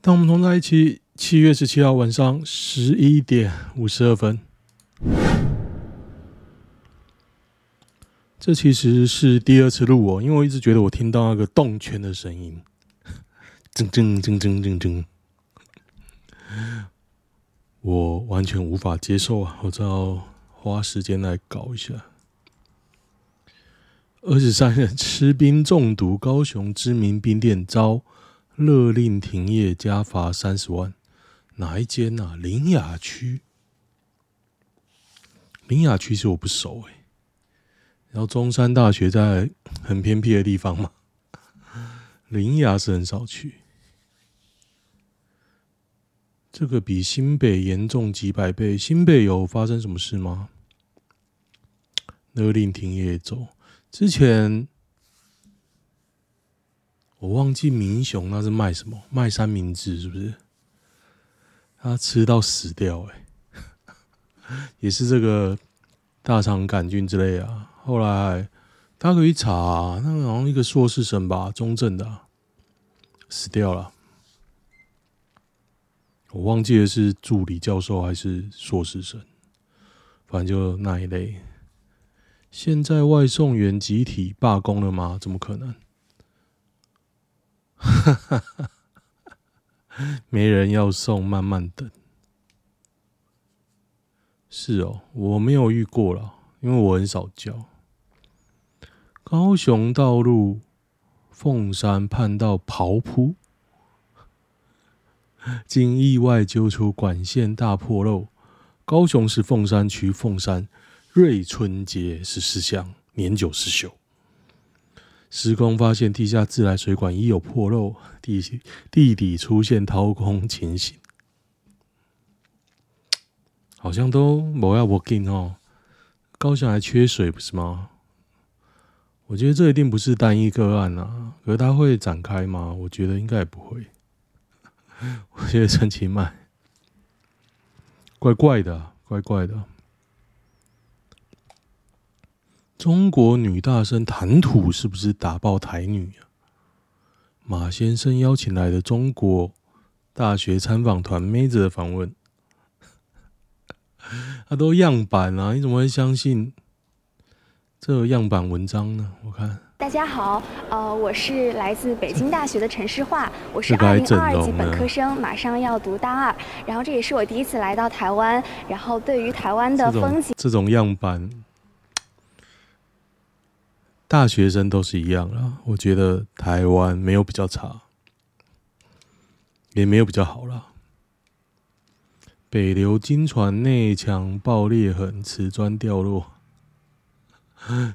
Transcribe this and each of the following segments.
当我们同在一起，七月十七号晚上十一点五十二分。这其实是第二次录我，因为我一直觉得我听到那个动圈的声音，噔噔噔噔噔噔，我完全无法接受啊！我只好花时间来搞一下。二十三人 吃冰中毒，高雄知名冰店遭勒令停业加罚三十万，哪一间啊？林雅区，林雅区是我不熟哎、然后中山大学在很偏僻的地方嘛，林雅是很少去。这个比新北严重几百倍。新北有发生什么事吗？勒令停业走。之前我忘记明雄那是卖什么，卖三明治是不是？他吃到死掉哎、也是这个大肠杆菌之类啊。后来大家可以查、那个好像一个硕士生吧，中正的、死掉了。我忘记了是助理教授还是硕士生，反正就那一类。现在外送员集体罢工了吗？怎么可能？哈哈哈没人要送，慢慢等。是哦，我没有遇过了，因为我很少叫。高雄道路凤山畔道刨铺，经意外揪出管线大破漏。高雄市凤山区凤山瑞春街十四巷年久失修，施工发现地下自来水管已有破漏，地地底出现掏空情形，好像都没要 working 哦。高雄还缺水不是吗？我觉得这一定不是单一个案啊，可是它会展开吗？我觉得应该也不会。我觉得陈其迈怪怪的，怪怪的。中国女大生谈吐是不是打爆台女啊？马先生邀请来的中国大学参访团妹子的访问，他 都样板啊，你怎么会相信？这有样板文章呢，我看。大家好，呃，我是来自北京大学的陈诗樺，我是二零二二级本科生，马上要读大二，然后这也是我第一次来到台湾，然后对于台湾的风景，这种样板，大学生都是一样啦。我觉得台湾没有比较差，也没有比较好啦。北流金船内墙爆裂痕，瓷砖掉落。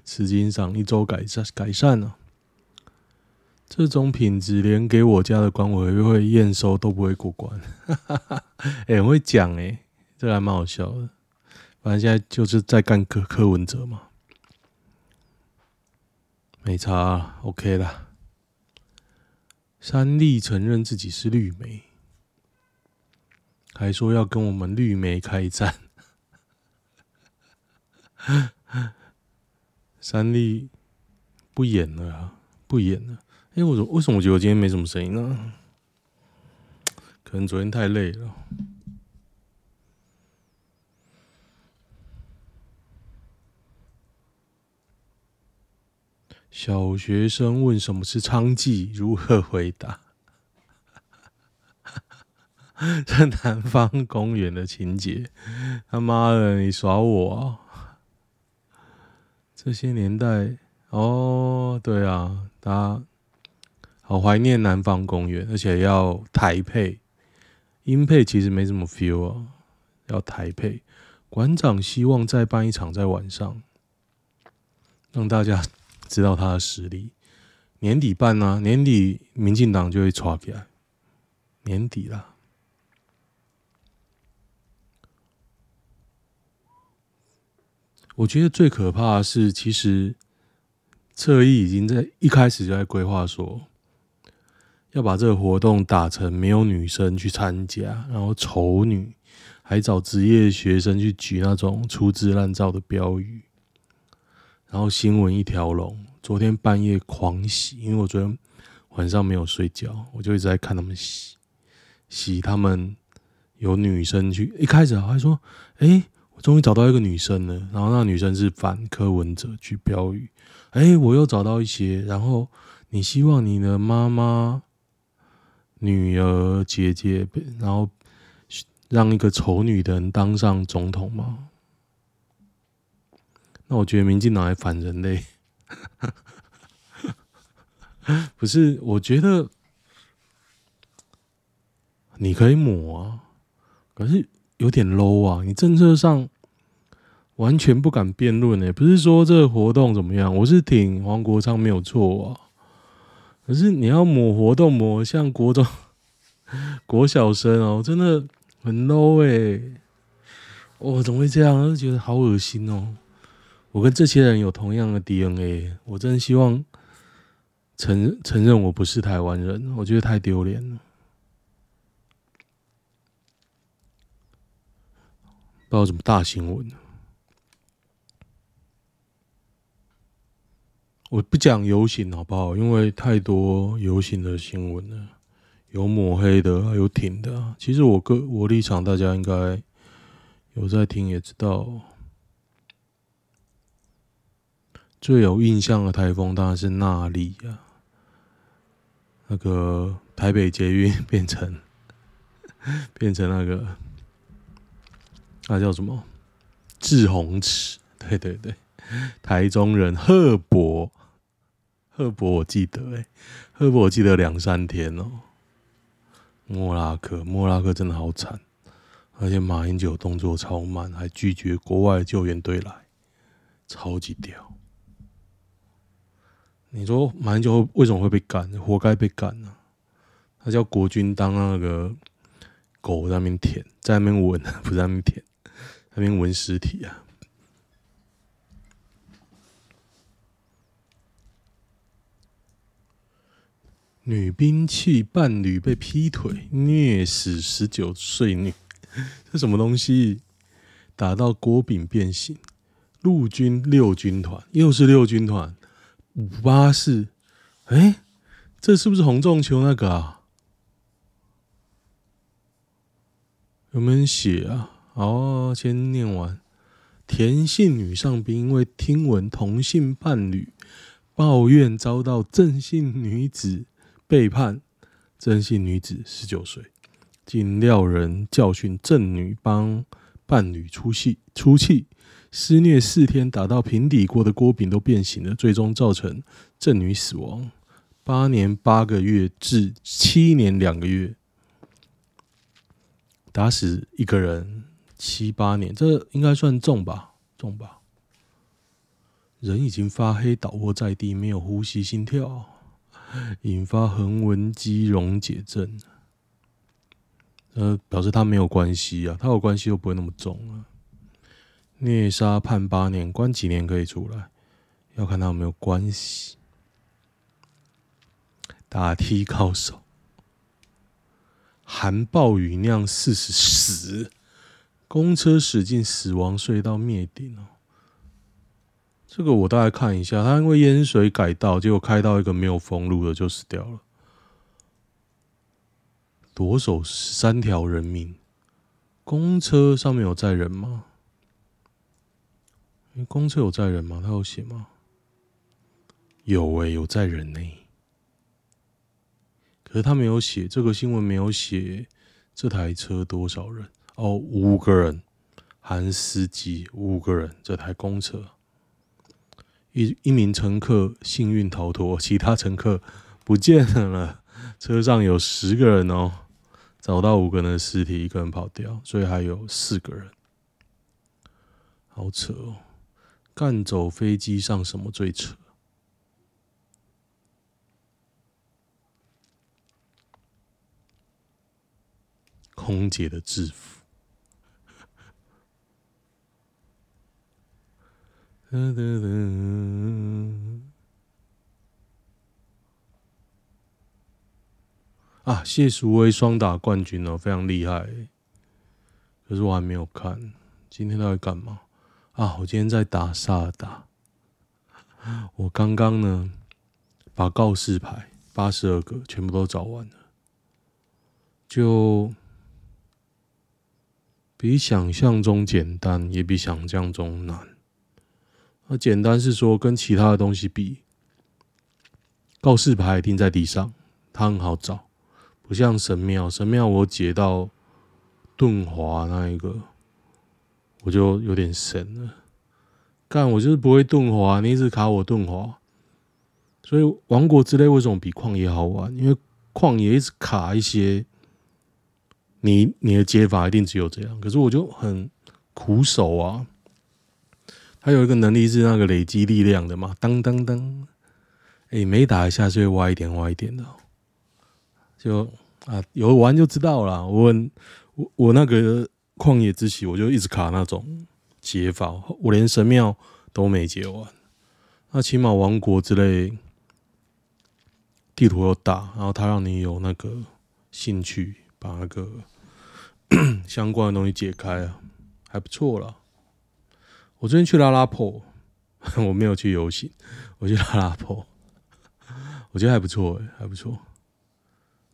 实际上一周改善改善了，这种品质连给我家的管委会验收都不会过关。哎，很会讲哎，这个还蛮好笑的。反正现在就是在干柯柯文哲嘛，没差，OK 啦。三立承认自己是绿媒，还说要跟我们绿媒开战。三立不演了啊，不演了。哎、欸，我说为什么我觉得我今天没什么声音呢？可能昨天太累了。小学生问什么是娼妓，如何回答？这南方公园的情节，他妈的，你耍我啊！这些年代哦，对啊，大家好怀念南方公园，而且要台配，音配其实没什么 feel 啊，要台配。馆长希望再办一场在晚上，让大家知道他的实力。年底办啊，年底民进党就会抓起来，年底啦。我觉得最可怕的是，其实侧翼已经在一开始就在规划说，要把这个活动打成没有女生去参加，然后丑女，还找职业学生去举那种粗制滥造的标语，然后新闻一条龙。昨天半夜狂洗，因为我昨天晚上没有睡觉，我就一直在看他们洗，喜他们有女生去，一开始还说：“哎、我终于找到一个女生了。”然后那女生是反柯文哲去标语：“哎、我又找到一些。”然后你希望你的妈妈、女儿、姐姐，然后让一个丑女的人当上总统吗？那我觉得民进党还反人类。不是，我觉得你可以抹啊，可是有点 low 啊！你政策上完全不敢辩论诶，不是说这个活动怎么样，我是挺黄国昌没有错啊。可是你要抹活动抹像国中、国小生哦，真的很 low 诶。我怎么会这样？就觉得好恶心哦！我跟这些人有同样的 DNA，我真希望。承承认我不是台湾人，我觉得太丢脸了。不知道什么大新闻。我不讲游行好不好？因为太多游行的新闻了，有抹黑的，有挺的。其实我个我立场，大家应该有在听，也知道。最有印象的台风当然是纳莉啊。那个台北捷运变成 变成那个那叫什么？滞洪池？对对对，台中人赫博，赫博我记得哎，贺博我记得两三天哦。莫拉克，莫拉克真的好惨，而且马英九动作超慢，还拒绝国外救援队来，超级屌。你说马英九为什么会被赶？活该被赶呢、啊？他叫国军当那个狗在那边舔，在那边闻，不在那边舔，在那边闻尸体啊！女兵器伴侣被劈腿，虐死十九岁女，这什么东西？打到郭炳变形，陆军六军团又是六军团。五八四，哎，这是不是洪仲丘那个啊？有没有写啊？哦，先念完。田姓女上兵因为听闻同性伴侣抱怨遭到郑姓女子背叛，郑姓女子十九岁，经料人教训郑女帮伴侣出气出气。施虐四天，打到平底锅的锅柄都变形了，最终造成郑女死亡，八年八个月至七年两个月，打死一个人七八年，这应该算重吧？重吧？人已经发黑，倒卧在地，没有呼吸、心跳，引发横纹肌溶解症。呃，表示他没有关系啊，他有关系又不会那么重啊。虐杀判八年，关几年可以出来？要看他有没有关系。打踢高手，含暴雨酿四十死，公车驶进死亡隧道灭顶哦。这个我大概看一下，他因为淹水改道，结果开到一个没有封路的就死掉了，夺走十三条人命。公车上面有载人吗？公车有载人吗？他有写吗？有诶、有载人呢、可是他没有写，这个新闻没有写这台车多少人哦，五个人，含司机五个人，这台公车，一一名乘客幸运逃脱，其他乘客不见了。车上有十个人哦，找到五个人的尸体，一个人跑掉，所以还有四个人，好扯哦。干走飞机上什么最扯？空姐的制服。啊，谢淑薇双打冠军哦，非常厉害。可是我还没有看，今天他在干嘛？啊！我今天在打萨尔达。我刚刚呢，把告示牌八十二个全部都找完了，就比想象中简单，也比想象中难。那简单是说跟其他的东西比，告示牌钉在地上，它很好找，不像神庙。神庙我解到顿滑那一个，我就有点神了。干，我就是不会顿滑，你一直卡我顿滑。所以王国之泪为什么比旷野好玩？因为旷野一直卡一些，你你的解法一定只有这样。可是我就很苦手啊。他有一个能力是那个累积力量的嘛，当当当，哎，每打一下就会歪一点歪一点的，就啊有玩就知道了。我我我那个旷野之息，我就一直卡那种解法，我连神庙都没解完。那起码王国之类。地图又大，然后他让你有那个兴趣把那个 相关的东西解开啊，还不错啦。我最近去拉拉破，我没有去游行，我去拉拉破，我觉得还不错哎，还不错，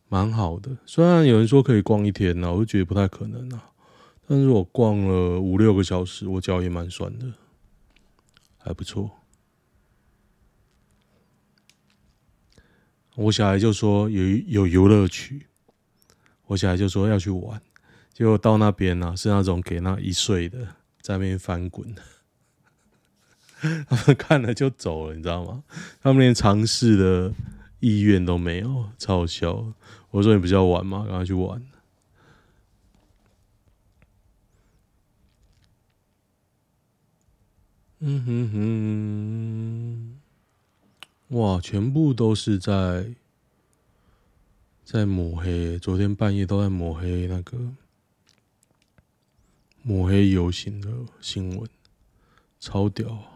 蛮好的。虽然有人说可以逛一天呢，我就觉得不太可能啊。但是我逛了五六个小时，我脚也蛮酸的，还不错。我小孩就说有有游乐区，我小孩就说要去玩，结果到那边呢、啊、是那种给那一岁的在那边翻滚，他们看了就走了，你知道吗？他们连尝试的意愿都没有，超好笑。我说你不是要玩吗？赶快去玩。嗯哼哼。哇，全部都是在在抹黑，昨天半夜都在抹黑那个抹黑游行的新闻，超屌。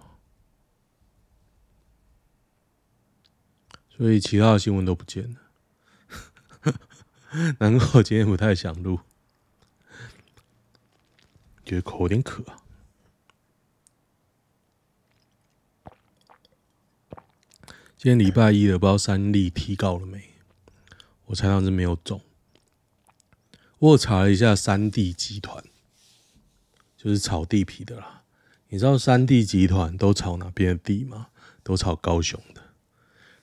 所以其他的新闻都不见了，难怪我今天不太想录，觉得口有点渴啊。今天礼拜一了，不知道三立提高了没？我猜到是没有中。我查了一下，三地集团就是炒地皮的啦。你知道三地集团都炒哪边的地吗？都炒高雄的。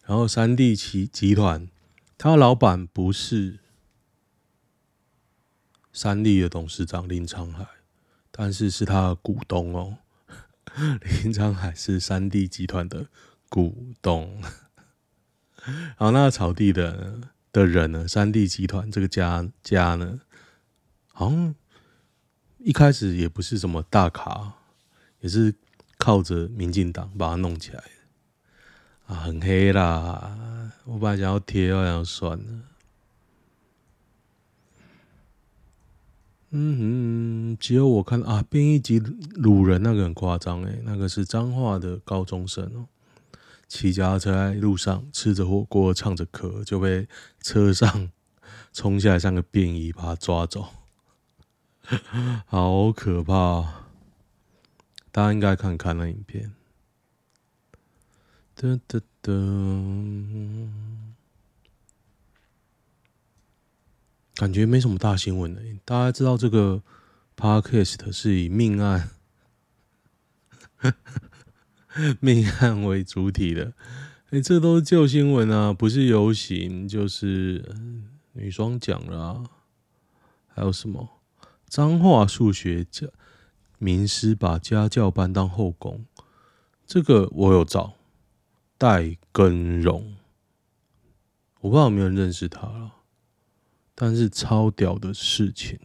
然后三地集集团，他老板不是三立的董事长林昌海，但是是他的股东哦。林昌海是三地集团的。股东，然后那个草地的的人呢？三地集团这个家家呢，好像一开始也不是什么大咖，也是靠着民进党把它弄起来的啊，很黑啦！我本来想要贴，我想算了。嗯哼，只有我看啊，编一集鲁人那个很夸张诶，那个是彰化的高中生哦。骑脚踏车在路上吃着火锅，唱着歌，就被车上 冲下来像个便衣，把他抓走，好可怕！大家应该看看那影片。噔噔噔，感觉没什么大新闻的。大家知道这个 Podcast 是以命案。命案为主体的，哎、这都是旧新闻啊，不是游行就是女双奖了啊，还有什么？彰化数学家名师把家教班当后宫，这个我有找戴根荣，我不知道有没有人认识他了，但是超屌的事情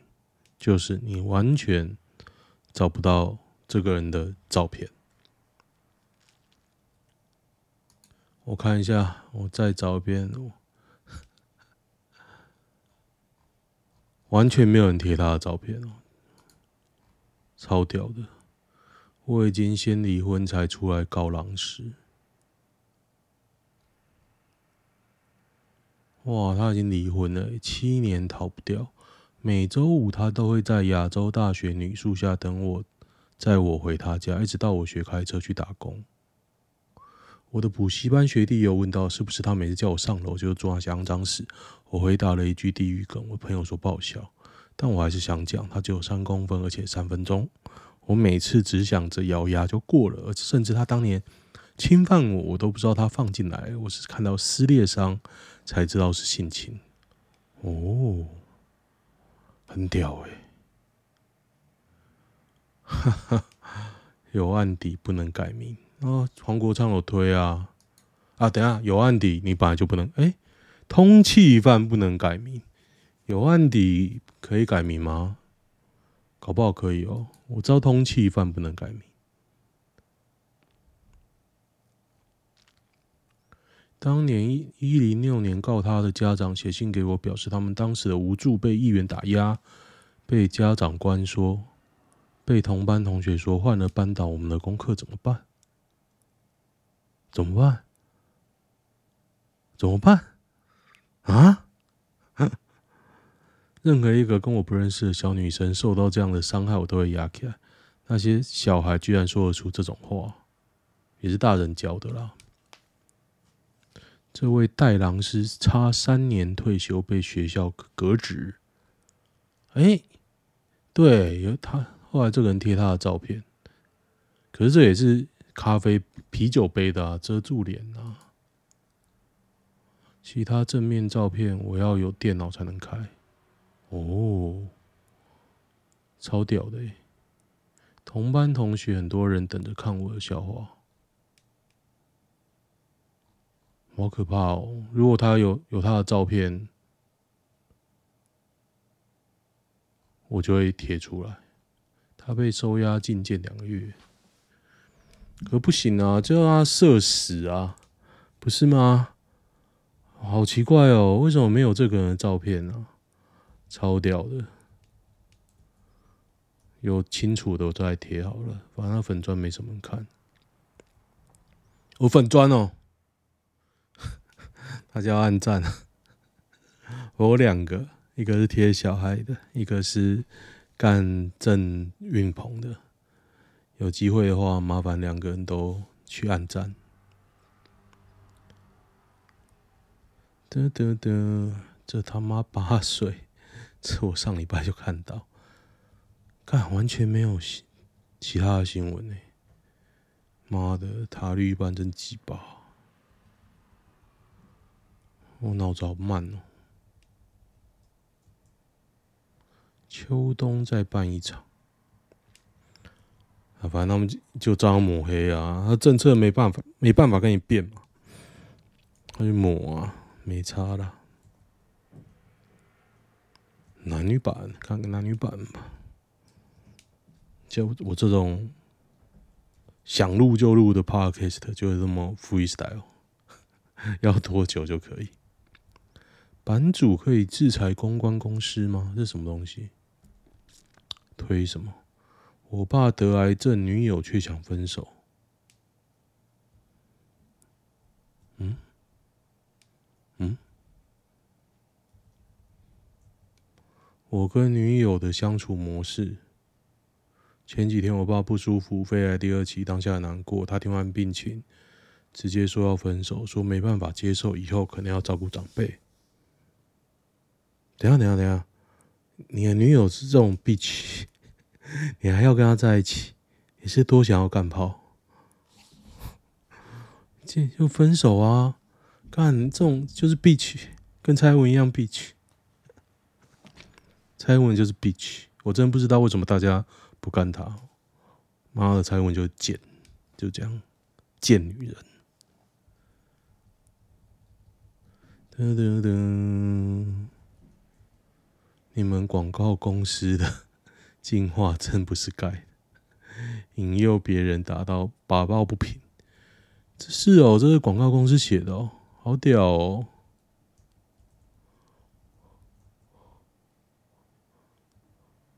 就是你完全找不到这个人的照片。我看一下，我再找一遍，完全没有人贴他的照片哦，超屌的！我已经先离婚才出来告狼师，哇，他已经离婚了，七年逃不掉。每周五他都会在亚洲大学女宿下等我，载我回他家，一直到我学开车去打工。我的补习班学弟有问到，是不是他每次叫我上楼就做那些肮脏事？我回答了一句地狱梗，我朋友说爆笑，但我还是想讲，他只有三公分，而且三分钟。我每次只想着咬牙就过了，而甚至他当年侵犯我，我都不知道他放进来，我是看到撕裂伤才知道是性侵。哦，很屌哎、哈哈，有案底不能改名啊！黄国昌有推啊啊！等下有案底，你本来就不能哎、通气犯不能改名，有案底可以改名吗？搞不好可以哦。我知道通气犯不能改名。当年一一零六年告他的家长写信给我，表示他们当时的无助，被议员打压，被家长关说，被同班同学说换了班导，我们的功课怎么办？怎么办？怎么办？啊？任何一个跟我不认识的小女生受到这样的伤害，我都会压起来。那些小孩居然说得出这种话，也是大人教的啦。这位代郎师差三年退休，被学校革职。哎，对，有他后来这个人贴他的照片，可是这也是咖啡啤酒杯的，遮住脸啊。其他正面照片我要有电脑才能开。哦，超屌的！同班同学很多人等着看我的笑话，好可怕哦！如果他有有他的照片，我就会贴出来。他被收押禁见两个月，可不行啊！就让他社死啊，不是吗？好奇怪哦，为什么没有这个人的照片呢？超屌的，有清楚的我都来贴好了，反正粉砖没什么人看。我粉砖哦，大家要按赞。我两个，一个是贴小孩的，一个是干郑运鹏的。有机会的话，麻烦两个人都去按赞。得得得，这他妈八岁！这我上礼拜就看到，看完全没有其他的新闻呢。妈的，塔绿班真鸡巴！我脑子好慢哦。秋冬再办一场，反正他们就就这样抹黑啊，他政策没办法，没办法跟你变嘛，他就抹啊，没差啦。男女版，看个男女版吧。就我这种想录就录的 podcast，就是这么 freestyle，要多久就可以。版主可以制裁公关公司吗？这什么东西？推什么？我爸得癌症，女友却想分手。嗯？嗯？我跟女友的相处模式。前几天我爸不舒服，肺癌第二期，当下难过。他听完病情，直接说要分手，说没办法接受，以后可能要照顾长辈。等下，等下，等下，你的女友是这种脾气你还要跟他在一起？你是多想要干炮？这就分手啊！干这种就是 bitch，跟蔡文一样 bitch。蔡文就是 bitch，我真不知道为什么大家不干他。妈的，蔡文就贱，就这样贱女人。噔噔噔，你们广告公司的进化真不是盖。的，引诱别人达到打抱不平。这是哦，这是广告公司写的哦，好屌哦。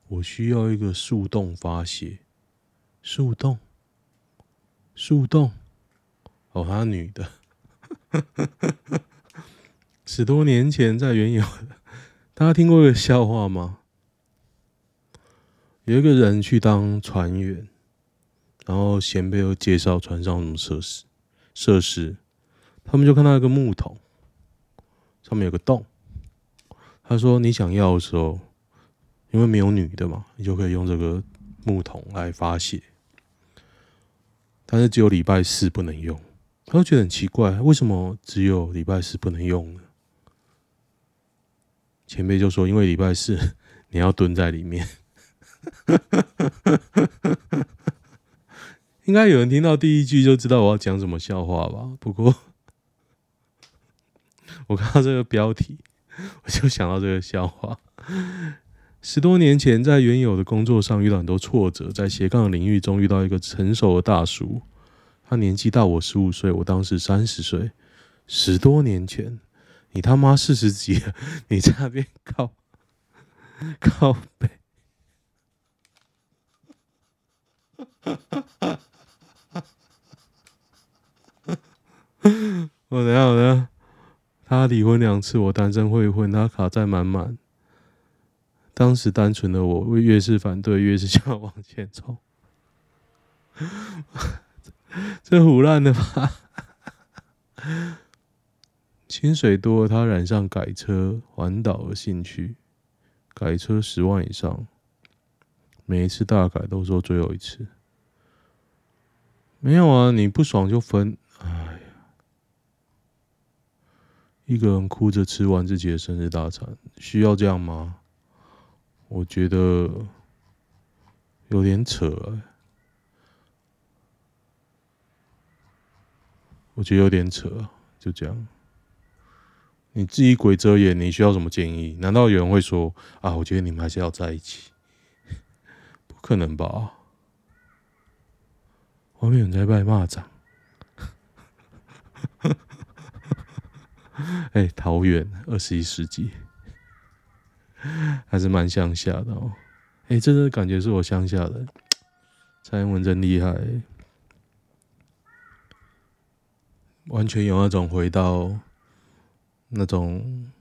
我需要一个树洞发泄，树洞，树洞，哦，她女的，十多年前在原有的，大家听过一个笑话吗？有一个人去当船员，然后前辈又介绍船上什么设施，设施，他们就看到一个木桶，上面有个洞。他说：“你想要的时候，因为没有女的嘛，你就可以用这个木桶来发泄。但是只有礼拜四不能用。”他就觉得很奇怪，为什么只有礼拜四不能用呢？前辈就说：“因为礼拜四 你要蹲在里面。” 应该有人听到第一句就知道我要讲什么笑话吧？不过 我看到这个标题，我就想到这个笑话。十多年前，在原有的工作上遇到很多挫折，在斜杠领域中遇到一个成熟的大叔，他年纪大我十五岁，我当时三十岁。十多年前。你他妈四十几了，你在那边靠靠北，我等下我等下，他离婚两次，我单身未婚，他卡债满满。当时单纯的我，越是反对，越是想要往前冲。这胡烂的吧？薪水多，他染上改车环岛的兴趣，改车十万以上，每一次大改都说最后一次。没有啊，你不爽就分。哎呀，一个人哭着吃完自己的生日大餐，需要这样吗？我觉得有点扯欸，我觉得有点扯，就这样。你自己鬼遮眼，你需要什么建议？难道有人会说啊？我觉得你们还是要在一起，不可能吧？外面在拜蚂蚱。哎，桃园二十一世纪还是蛮乡下的哦。哎，这个感觉是我乡下的。蔡英文真厉害，完全有那种回到。那种，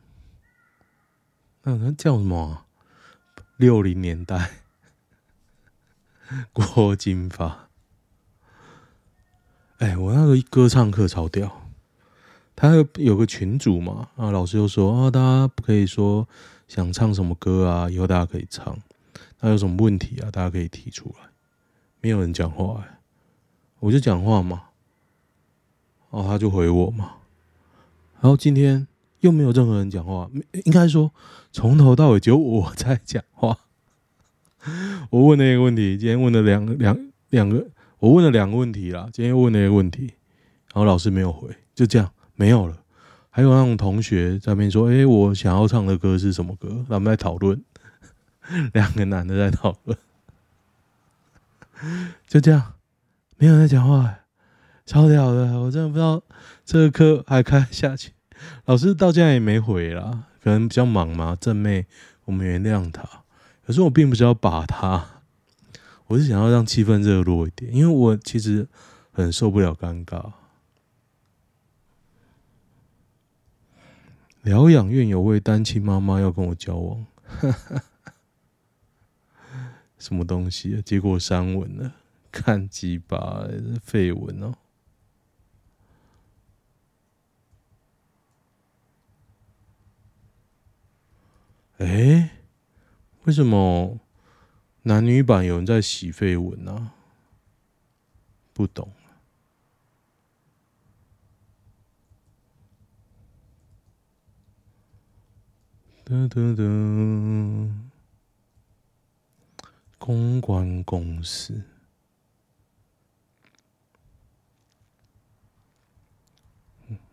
那那叫什么？六零年代，郭金发。哎，我那个歌唱课超屌，他有个群主嘛，啊，老师就说啊，大家不可以说想唱什么歌啊，以后大家可以唱。那有什么问题啊，大家可以提出来。没有人讲话，哎，我就讲话嘛，哦，他就回我嘛，然后今天。又没有任何人讲话，应该说从头到尾只有我在讲话。我问了一个问题，今天问了两两两个，我问了两个问题啦。今天问了一个问题，然后老师没有回，就这样没有了。还有那种同学在那边说：“哎，我想要唱的歌是什么歌？”他们在讨论，两个男的在讨论，就这样，没有人在讲话，超屌的！我真的不知道这个课还开下去。老师到现在也没回啦，可能比较忙嘛。正妹，我们原谅他。可是我并不是要把他，我是想要让气氛热络一点，因为我其实很受不了尴尬。疗养院有位单亲妈妈要跟我交往，什么东西啊？结果删文了，看鸡巴废文哦。哎、欸，为什么男女版有人在洗废文呢、啊？不懂。噔噔噔，公关公司，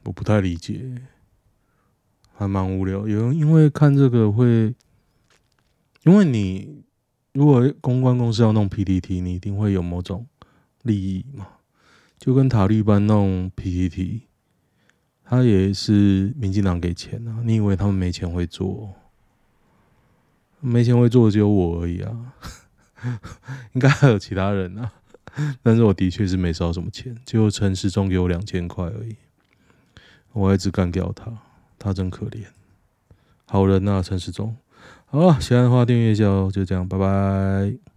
我不太理解。还蛮无聊，有人因为看这个会，因为你如果公关公司要弄 PPT，你一定会有某种利益嘛，就跟塔绿班弄 PPT，他也是民进党给钱啊，你以为他们没钱会做？没钱会做只有我而已啊，应该还有其他人啊，但是我的确是没收什么钱，就陈时中给我两千块而已，我一直干掉他。他真可怜，好人呐、啊，陈时中。好，喜欢的话订阅一下哦，就这样，拜拜。